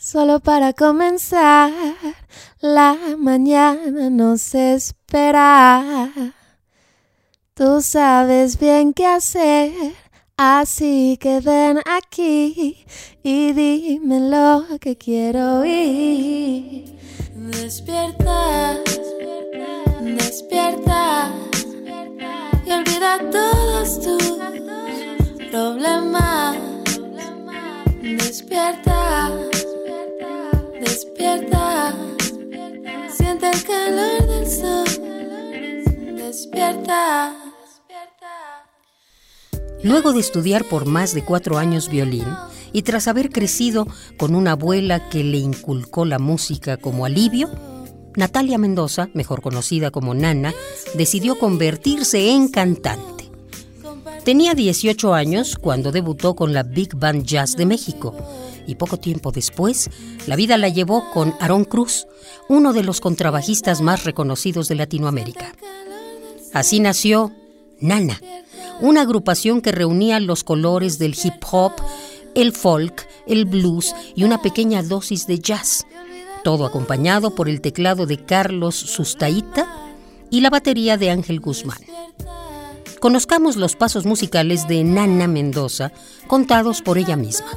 solo para comenzar. La mañana nos espera. Tú sabes bien qué hacer, así que ven aquí y dime lo que quiero oír. Despierta, despierta y olvida todos tus problemas. Despierta. Luego de estudiar por más de cuatro años violín y tras haber crecido con una abuela que le inculcó la música como alivio, Natalia Mendoza, mejor conocida como Nana, decidió convertirse en cantante. Tenía 18 años cuando debutó con la Big Band Jazz de México y poco tiempo después la vida la llevó con Aaron Cruz, uno de los contrabajistas más reconocidos de Latinoamérica. Así nació Nana, una agrupación que reunía los colores del hip hop, el folk, el blues y una pequeña dosis de jazz, todo acompañado por el teclado de Carlos Sustaita y la batería de Ángel Guzmán. Conozcamos los pasos musicales de Nana Mendoza, contados por ella misma.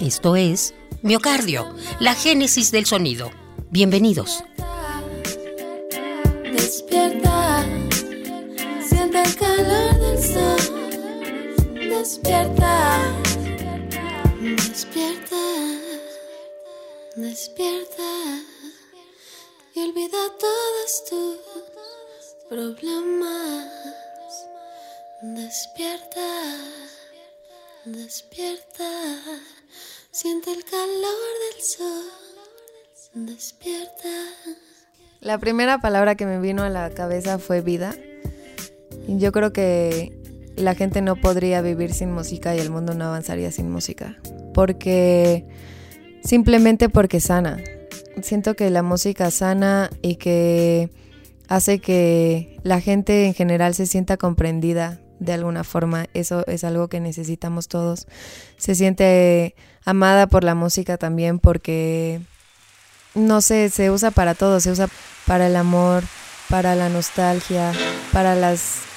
Esto es Miocardio, la génesis del sonido. Bienvenidos. Despierta, despierta, despierta y olvida todos tus problemas. Despierta, despierta, siente el calor del sol. Despierta. La primera palabra que me vino a la cabeza fue vida. Yo creo que la gente no podría vivir sin música y el mundo no avanzaría sin música. Porque simplemente porque sana. Siento que la música sana y que hace que la gente en general se sienta comprendida de alguna forma. Eso es algo que necesitamos todos. Se siente amada por la música también porque, no sé, se usa para todo. Se usa para el amor, para la nostalgia, para las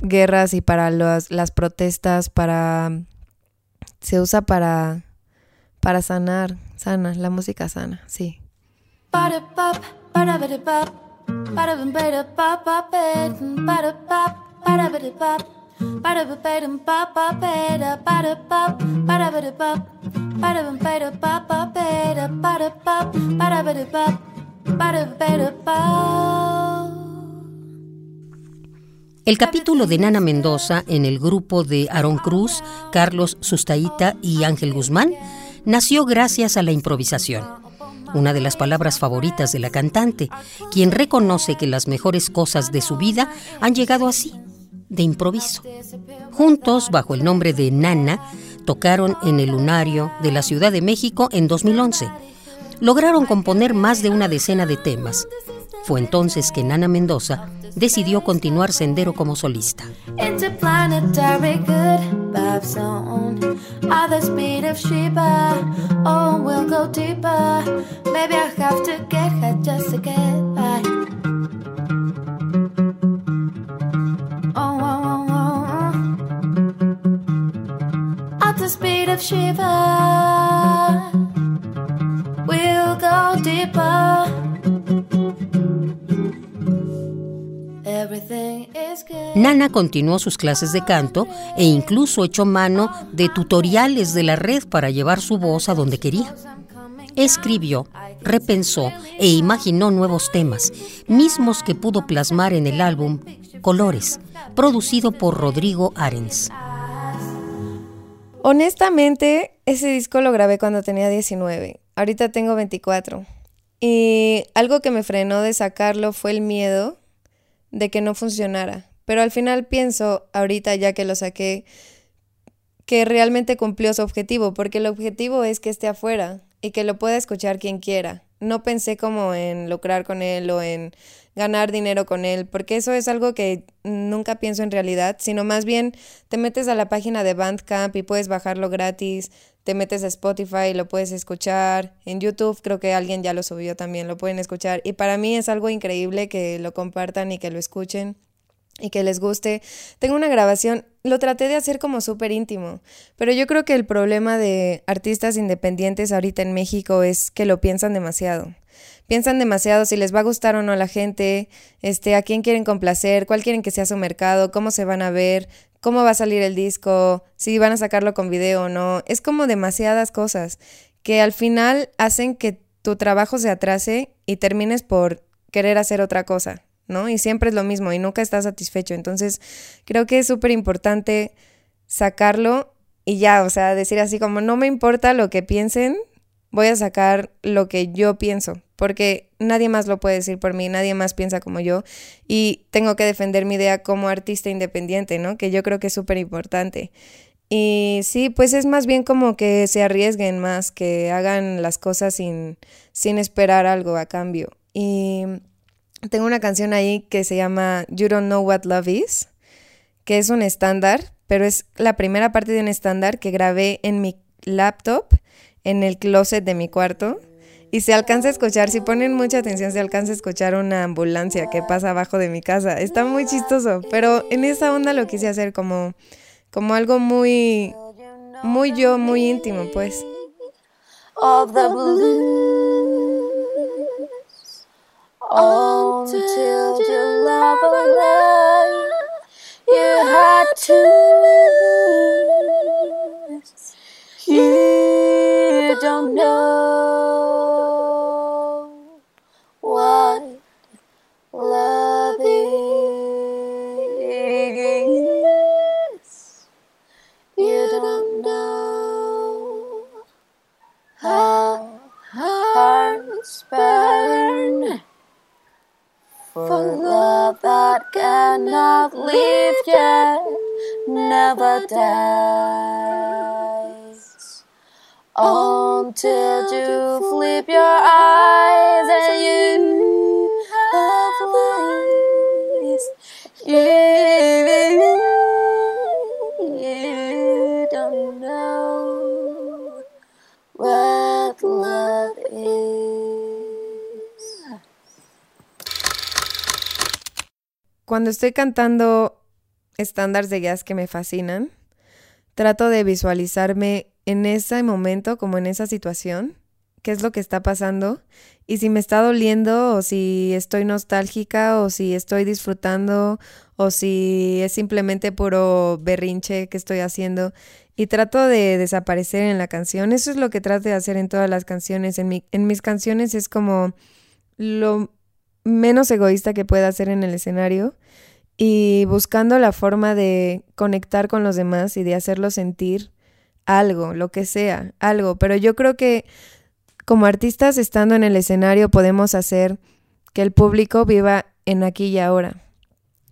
guerras y para los- las protestas, para... Se usa para, para sanar, sana, la música sana, sí. El capítulo de Nana Mendoza en el grupo de Aaron Cruz, Carlos Sustaita y Ángel Guzmán nació gracias a la improvisación, una de las palabras favoritas de la cantante, quien reconoce que las mejores cosas de su vida han llegado así, de improviso. Juntos, bajo el nombre de Nana, tocaron en el Lunario de la Ciudad de México en 2011. Lograron componer más de una decena de temas. Fue entonces que Nana Mendoza decidió continuar sendero como solista. The speed of Sheba. Oh, we'll go Nana continuó sus clases de canto e incluso echó mano de tutoriales de la red para llevar su voz a donde quería. Escribió, repensó e imaginó nuevos temas, mismos que pudo plasmar en el álbum Colores, producido por Rodrigo Arens. Honestamente, ese disco lo grabé cuando tenía 19. Ahorita tengo 24. Y algo que me frenó de sacarlo fue el miedo de que no funcionara. Pero al final pienso, ahorita ya que lo saqué, que realmente cumplió su objetivo, porque el objetivo es que esté afuera y que lo pueda escuchar quien quiera. No pensé como en lucrar con él o en ganar dinero con él, porque eso es algo que nunca pienso en realidad, sino más bien te metes a la página de Bandcamp y puedes bajarlo gratis, te metes a Spotify y lo puedes escuchar, en YouTube creo que alguien ya lo subió también, lo pueden escuchar, y para mí es algo increíble que lo compartan y que lo escuchen y que les guste. Tengo una grabación, lo traté de hacer como súper íntimo, pero yo creo que el problema de artistas independientes ahorita en México es que lo piensan demasiado. Piensan demasiado si les va a gustar o no a la gente, este, a quién quieren complacer, cuál quieren que sea su mercado, cómo se van a ver, cómo va a salir el disco, si van a sacarlo con video o no. Es como demasiadas cosas que al final hacen que tu trabajo se atrase y termines por querer hacer otra cosa. ¿No? Y siempre es lo mismo y nunca estás satisfecho. Entonces, creo que es súper importante sacarlo y ya, o sea, decir así como no me importa lo que piensen, voy a sacar lo que yo pienso, porque nadie más lo puede decir por mí, nadie más piensa como yo y tengo que defender mi idea como artista independiente, ¿no? Que yo creo que es súper importante. Y sí, pues es más bien como que se arriesguen más, que hagan las cosas sin, sin esperar algo a cambio. Y tengo una canción ahí que se llama You Don't Know What Love Is, que es un estándar, pero es la primera parte de un estándar que grabé en mi laptop, en el closet de mi cuarto. Y se alcanza a escuchar, si ponen mucha atención, se alcanza a escuchar una ambulancia que pasa abajo de mi casa. Está muy chistoso, pero en esa onda lo quise hacer como, como algo muy, muy yo, muy íntimo, pues. Until your love alive you had to lose. You don't know Until you flip your eyes and you have eyes. You, you don't know what love is. Cuando estoy cantando estándares de jazz que me fascinan, trato de visualizarme en ese momento, como en esa situación, qué es lo que está pasando y si me está doliendo o si estoy nostálgica o si estoy disfrutando o si es simplemente puro berrinche que estoy haciendo y trato de desaparecer en la canción. Eso es lo que trato de hacer en todas las canciones. En, mi, en mis canciones es como lo menos egoísta que pueda hacer en el escenario y buscando la forma de conectar con los demás y de hacerlos sentir algo, lo que sea, algo. Pero yo creo que como artistas estando en el escenario podemos hacer que el público viva en aquí y ahora.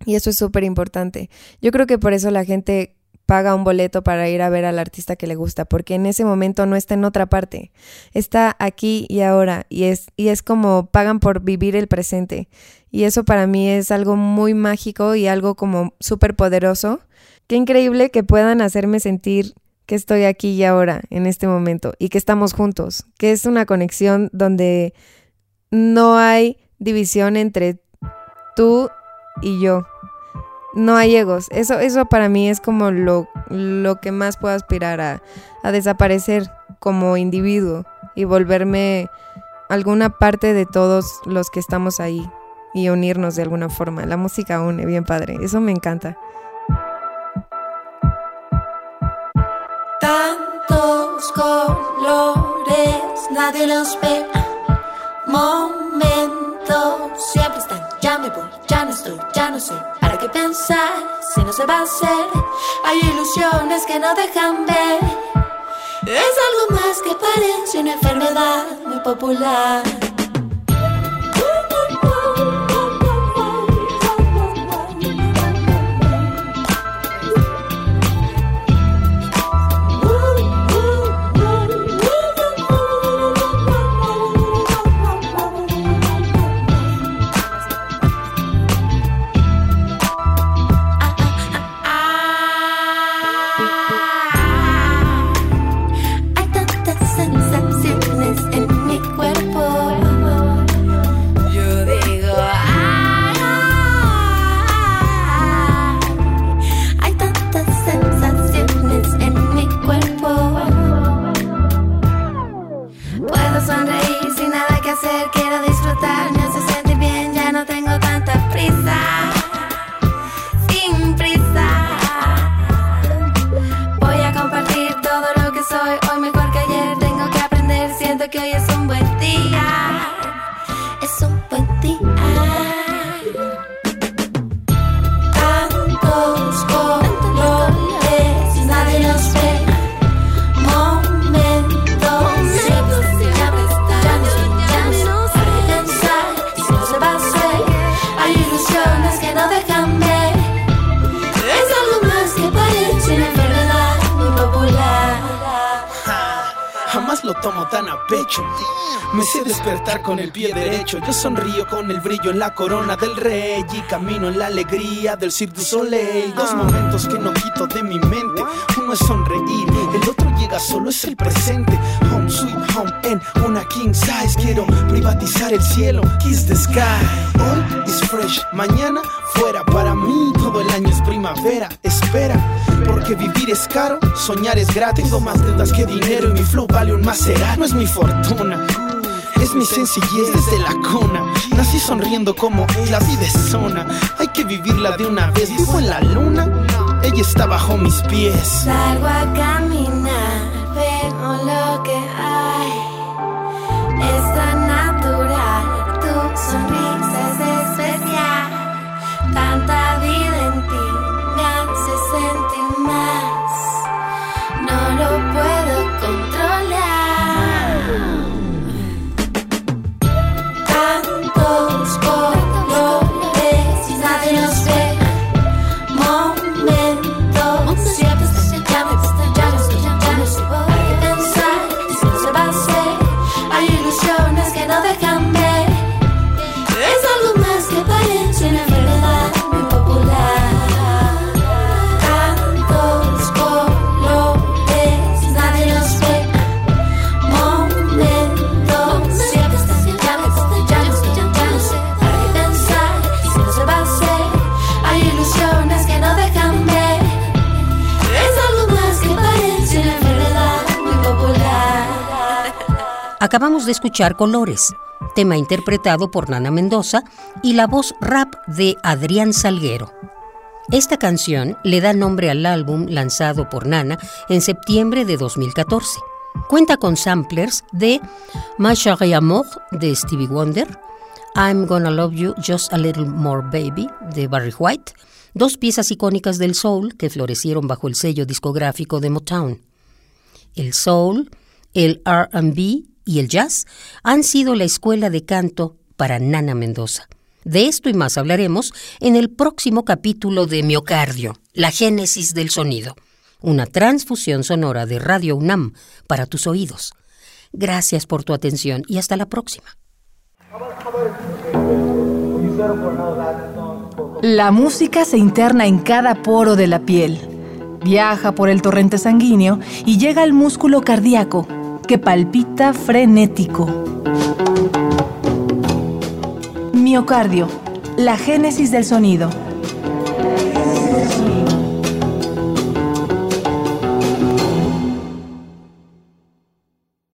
Y eso es súper importante. Yo creo que por eso la gente paga un boleto para ir a ver al artista que le gusta, porque en ese momento no está en otra parte, está aquí y ahora, y es, y es como pagan por vivir el presente. Y eso para mí es algo muy mágico y algo como súper poderoso. Qué increíble que puedan hacerme sentir que estoy aquí y ahora, en este momento, y que estamos juntos, que es una conexión donde no hay división entre tú y yo no hay egos. Eso, eso para mí es como lo, lo que más puedo aspirar a, a desaparecer como individuo y volverme alguna parte de todos los que estamos ahí y unirnos de alguna forma. La música une, bien padre. Eso me encanta. Tantos colores, nadie los ve. Momentos siempre están. Ya me voy, ya no estoy, ya no sé qué pensar si no se va a hacer. Hay ilusiones que no dejan ver. Es algo más que parece una enfermedad muy popular. Lo tomo tan a pecho. Me sé despertar con el pie derecho. Yo sonrío con el brillo en la corona del rey y camino en la alegría del Cirque du Soleil. Dos momentos que no quito de mi mente. Uno es sonreír, el otro llega solo, es el presente. Home sweet home en una king size. Quiero privatizar el cielo, kiss the sky. Hoy is fresh, mañana fuera. Para mí todo el año es primavera. Espera, porque vivir es caro, soñar es gratis. Tengo más deudas que dinero y mi flow vale un macerá. No es mi fortuna. Es mi sencillez desde la cuna. Nací sonriendo como la vida es zona. Hay que vivirla de una vez. Vivo en la luna, ella está bajo mis pies. Salgo a caminar, Acabamos de escuchar Colores, tema interpretado por Nana Mendoza y la voz rap de Adrián Salguero. Esta canción le da nombre al álbum lanzado por Nana en septiembre de 2014. Cuenta con samplers de Ma Chérie Amour de Stevie Wonder, I'm Gonna Love You Just a Little More Baby de Barry White, dos piezas icónicas del soul que florecieron bajo el sello discográfico de Motown. El soul, el RB y el jazz han sido la escuela de canto para Nana Mendoza. De esto y más hablaremos en el próximo capítulo de Miocardio, la génesis del sonido, una transfusión sonora de Radio UNAM para tus oídos. Gracias por tu atención y hasta la próxima. La música se interna en cada poro de la piel, viaja por el torrente sanguíneo y llega al músculo cardíaco, que palpita frenético. Miocardio, la génesis del sonido.